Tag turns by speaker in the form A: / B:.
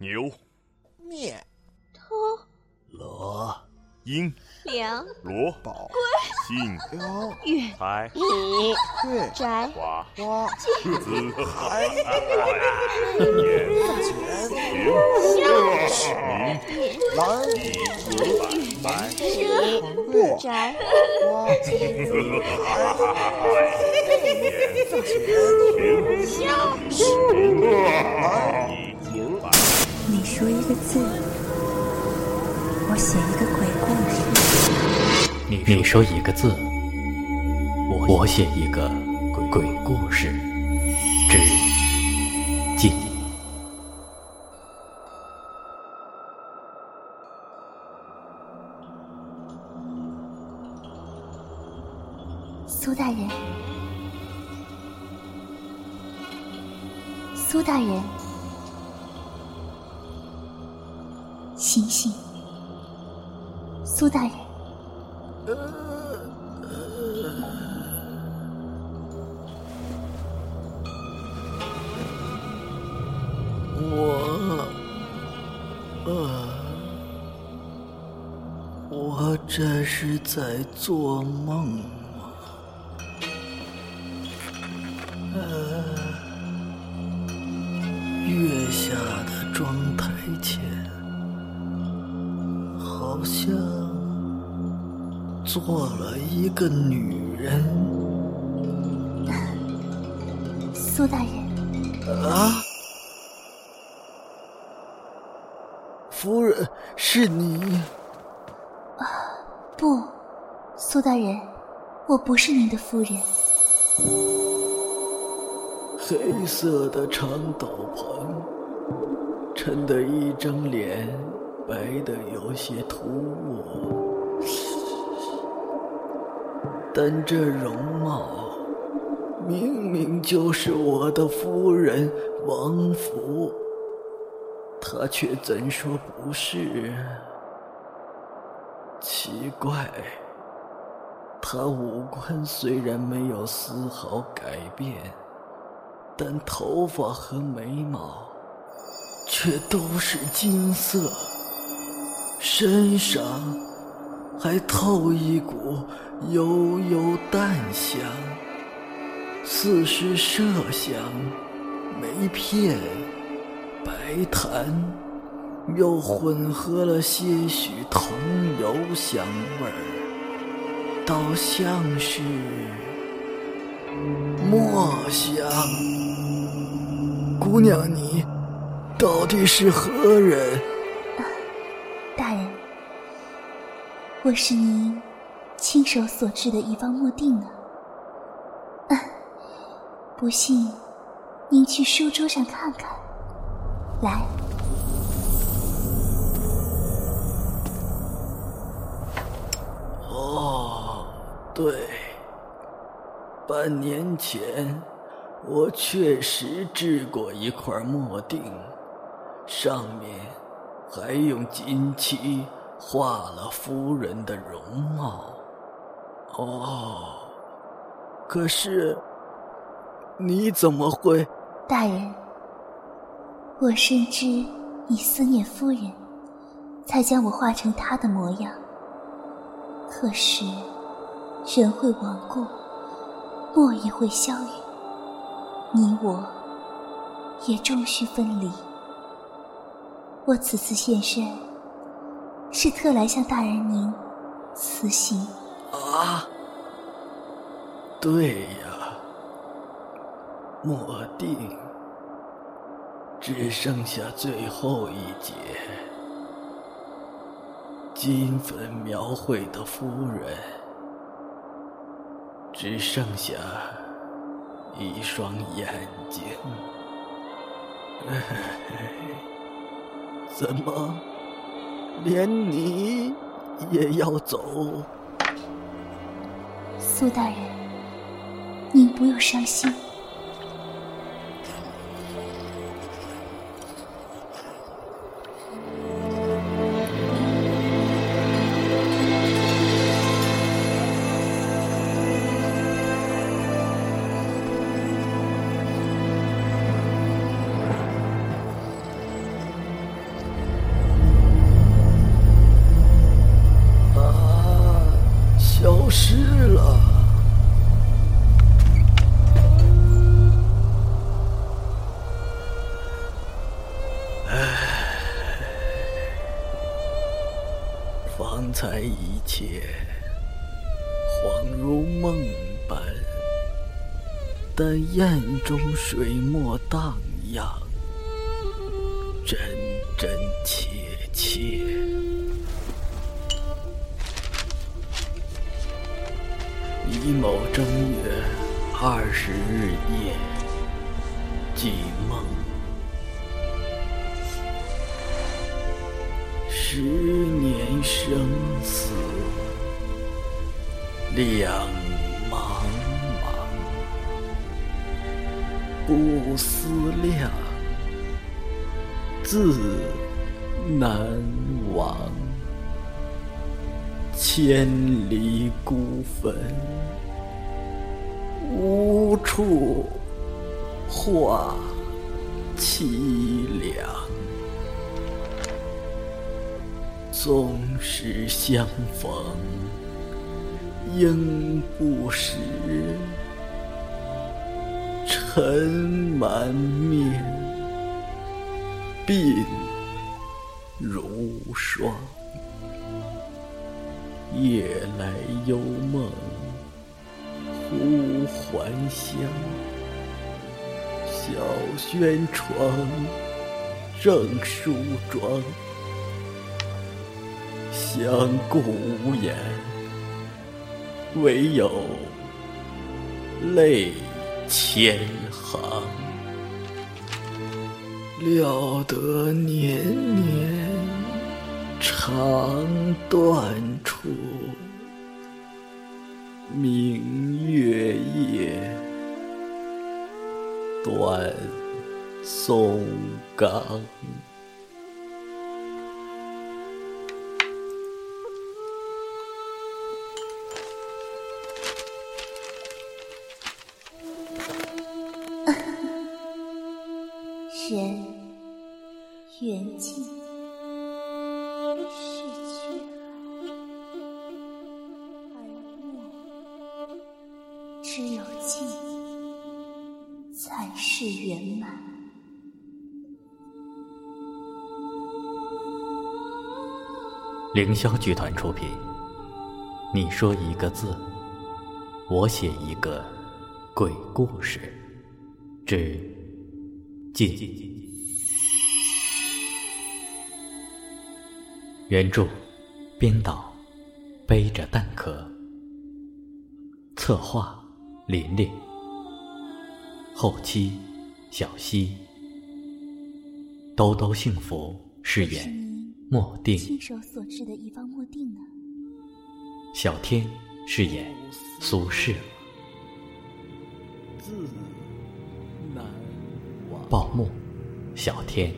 A: 牛、
B: 面、
C: 偷、
D: 罗、
A: 鹰、
C: 梁、
A: 罗、
B: 宝、
A: 信、
B: 雕、
C: 月、
A: 财、
C: 米、
B: 对、
C: 宅、
A: 花、
B: 花、
A: 子、
B: 海、
A: 年、
B: 钱、
A: 明、
B: 蓝、
A: 白、
B: 对、
C: 宅、
B: 花、
E: 你说一个字，我写一个鬼故事。
D: 你说一个字，我我写一个鬼故事。之静。
E: 苏大人，苏大人，醒醒！苏大人，
F: 我，呃，我这是在做梦吗？月下的妆台前，好像做了一个女人
E: 苏大人，
F: 啊。夫人，是你。
E: 不，苏大人，我不是您的夫人。
F: 黑色的长斗篷，衬得一张脸白的有些突兀，但这容貌明明就是我的夫人王福，她却怎说不是？奇怪，她五官虽然没有丝毫改变。但头发和眉毛却都是金色，身上还透一股悠悠淡香，似是麝香、梅片、白檀，又混合了些许桐油香味儿，倒像是墨香。姑娘，你到底是何人？
E: 我是您亲手所制的一方墨定啊。不信，您去书桌上看看。来，
F: 哦，对，半年前。我确实制过一块墨锭，上面还用金漆画了夫人的容貌。哦，可是你怎么会？
E: 大人，我深知你思念夫人，才将我画成她的模样。可是人会亡故，墨也会消陨。你我也终须分离。我此次现身，是特来向大人您辞行。
F: 啊，对呀，莫定只剩下最后一节，金粉描绘的夫人，只剩下。一双眼睛，怎么连你也要走？
E: 苏大人，您不用伤心。
F: 才一切恍如梦般，但眼中水墨荡漾，真真切切。乙卯正月二十日夜，记梦。十生死两茫茫，不思量，自难忘。千里孤坟，无处话凄凉。纵使相逢应不识，尘满面，鬓如霜。夜来幽梦忽还乡，小轩窗，正梳妆。相顾无言，唯有泪千行。料得年年肠断处，明月夜，短松冈。
E: 只有尽，才是圆满。
D: 凌霄剧团出品。你说一个字，我写一个鬼故事，之。进。原著：编导背着蛋壳。策划：琳琳。后期：小溪。兜兜幸福饰演莫定。
E: 亲手所制的一方莫定呢？
D: 小天饰演苏轼。报幕，小天。